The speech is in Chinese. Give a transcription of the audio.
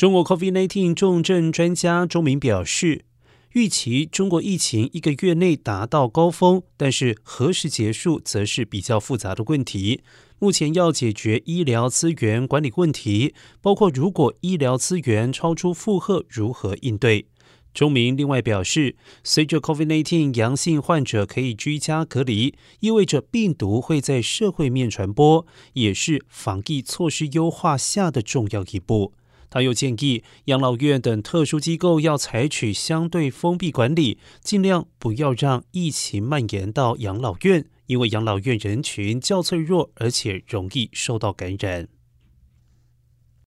中国 COVID-19 重症专家周明表示，预期中国疫情一个月内达到高峰，但是何时结束则是比较复杂的问题。目前要解决医疗资源管理问题，包括如果医疗资源超出负荷，如何应对。钟明另外表示，随着 COVID-19 阳性患者可以居家隔离，意味着病毒会在社会面传播，也是防疫措施优化下的重要一步。他又建议养老院等特殊机构要采取相对封闭管理，尽量不要让疫情蔓延到养老院，因为养老院人群较脆弱，而且容易受到感染。